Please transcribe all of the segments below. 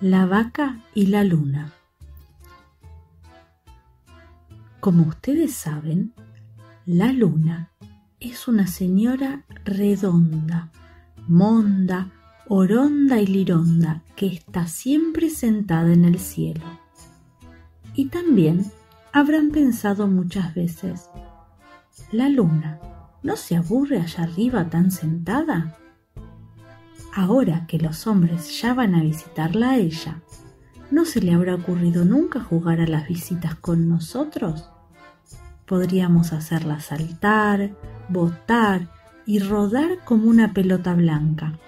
La vaca y la luna. Como ustedes saben, la luna es una señora redonda, monda, oronda y lironda que está siempre sentada en el cielo. Y también habrán pensado muchas veces, ¿la luna no se aburre allá arriba tan sentada? Ahora que los hombres ya van a visitarla a ella, ¿no se le habrá ocurrido nunca jugar a las visitas con nosotros? Podríamos hacerla saltar, botar y rodar como una pelota blanca.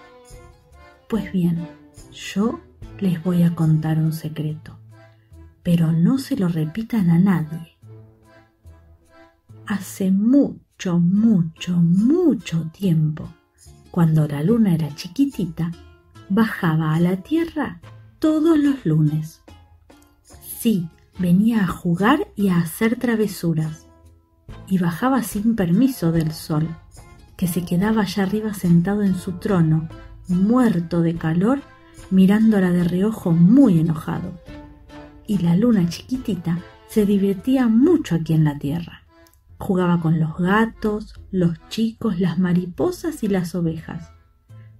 Pues bien, yo les voy a contar un secreto, pero no se lo repitan a nadie. Hace mucho, mucho, mucho tiempo, cuando la luna era chiquitita, bajaba a la tierra todos los lunes. Sí, venía a jugar y a hacer travesuras. Y bajaba sin permiso del sol, que se quedaba allá arriba sentado en su trono, muerto de calor, mirándola de reojo muy enojado. Y la luna chiquitita se divertía mucho aquí en la tierra. Jugaba con los gatos, los chicos, las mariposas y las ovejas.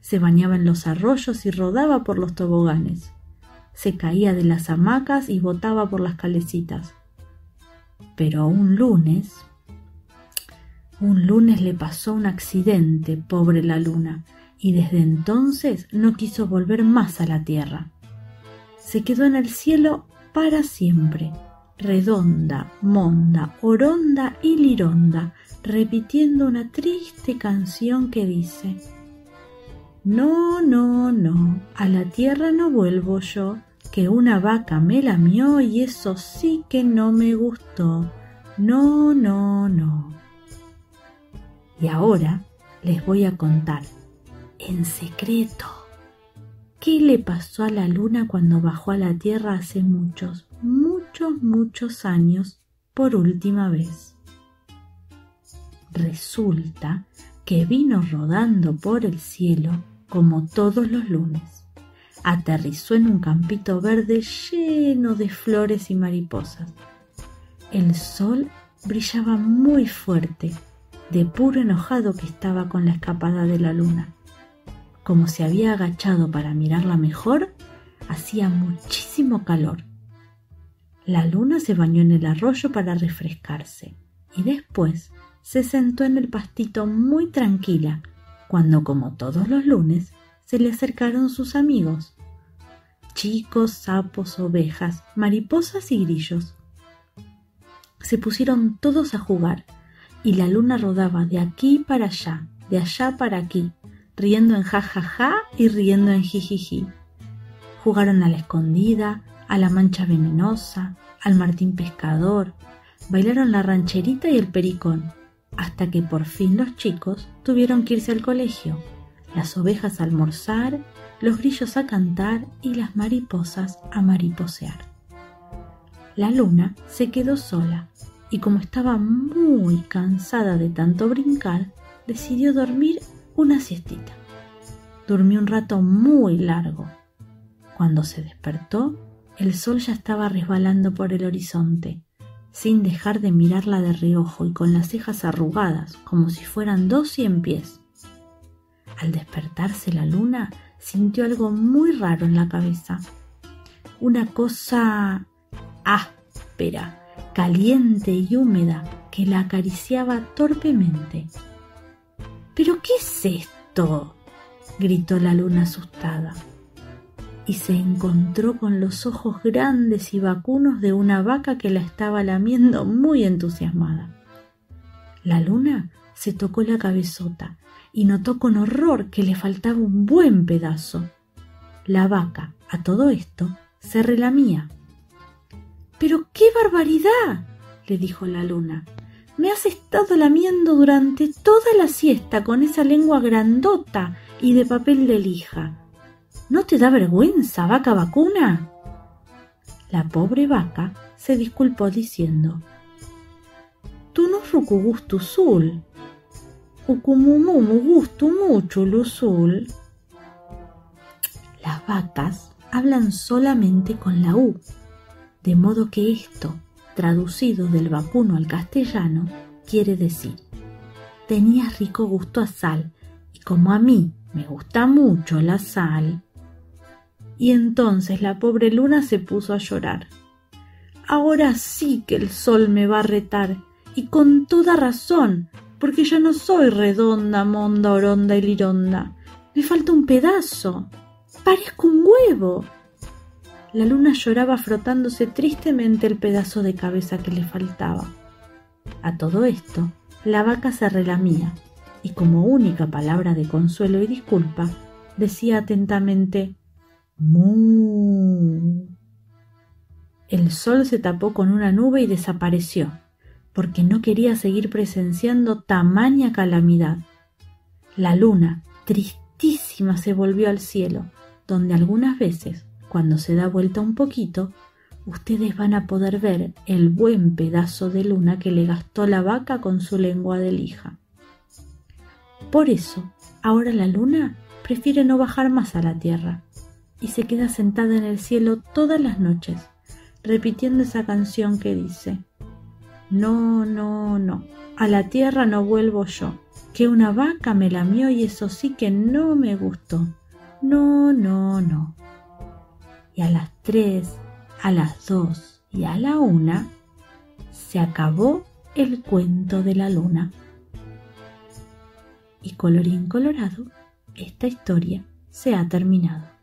Se bañaba en los arroyos y rodaba por los toboganes. Se caía de las hamacas y botaba por las calecitas. Pero un lunes, un lunes le pasó un accidente, pobre la luna, y desde entonces no quiso volver más a la tierra. Se quedó en el cielo para siempre redonda, monda, oronda y lironda, repitiendo una triste canción que dice No, no, no, a la tierra no vuelvo yo, que una vaca me lamió y eso sí que no me gustó. No, no, no. Y ahora les voy a contar, en secreto, qué le pasó a la luna cuando bajó a la tierra hace muchos, muchos, muchos años por última vez. Resulta que vino rodando por el cielo como todos los lunes. Aterrizó en un campito verde lleno de flores y mariposas. El sol brillaba muy fuerte, de puro enojado que estaba con la escapada de la luna. Como se había agachado para mirarla mejor, hacía muchísimo calor la luna se bañó en el arroyo para refrescarse y después se sentó en el pastito muy tranquila cuando, como todos los lunes, se le acercaron sus amigos. Chicos, sapos, ovejas, mariposas y grillos. Se pusieron todos a jugar y la luna rodaba de aquí para allá, de allá para aquí, riendo en jajaja ja, ja y riendo en jijiji. Jugaron a la escondida, a la mancha venenosa, al martín pescador, bailaron la rancherita y el pericón, hasta que por fin los chicos tuvieron que irse al colegio, las ovejas a almorzar, los grillos a cantar y las mariposas a mariposear. La luna se quedó sola y como estaba muy cansada de tanto brincar, decidió dormir una siestita. Durmió un rato muy largo. Cuando se despertó, el sol ya estaba resbalando por el horizonte, sin dejar de mirarla de reojo y con las cejas arrugadas, como si fueran dos cien pies. Al despertarse la luna, sintió algo muy raro en la cabeza. Una cosa áspera, caliente y húmeda que la acariciaba torpemente. ¿Pero qué es esto? gritó la luna asustada y se encontró con los ojos grandes y vacunos de una vaca que la estaba lamiendo muy entusiasmada. La luna se tocó la cabezota y notó con horror que le faltaba un buen pedazo. La vaca, a todo esto, se relamía. Pero qué barbaridad, le dijo la luna. Me has estado lamiendo durante toda la siesta con esa lengua grandota y de papel de lija. ¿No te da vergüenza, vaca vacuna? La pobre vaca se disculpó diciendo, Tú no rucugustu sul, ucumumumu gustu mucho luzul. Las vacas hablan solamente con la U, de modo que esto, traducido del vacuno al castellano, quiere decir, tenías rico gusto a sal, como a mí me gusta mucho la sal. Y entonces la pobre luna se puso a llorar. Ahora sí que el sol me va a retar, y con toda razón, porque ya no soy redonda, monda, oronda y lironda. Me falta un pedazo. Parezco un huevo. La luna lloraba frotándose tristemente el pedazo de cabeza que le faltaba. A todo esto, la vaca se relamía y como única palabra de consuelo y disculpa, decía atentamente Mu. El sol se tapó con una nube y desapareció, porque no quería seguir presenciando tamaña calamidad. La luna, tristísima, se volvió al cielo, donde algunas veces cuando se da vuelta un poquito, ustedes van a poder ver el buen pedazo de luna que le gastó la vaca con su lengua de lija. Por eso, ahora la luna prefiere no bajar más a la tierra y se queda sentada en el cielo todas las noches, repitiendo esa canción que dice, No, no, no, a la tierra no vuelvo yo, que una vaca me lamió y eso sí que no me gustó. No, no, no y a las tres, a las dos y a la una se acabó el cuento de la luna. Y colorín colorado, esta historia se ha terminado.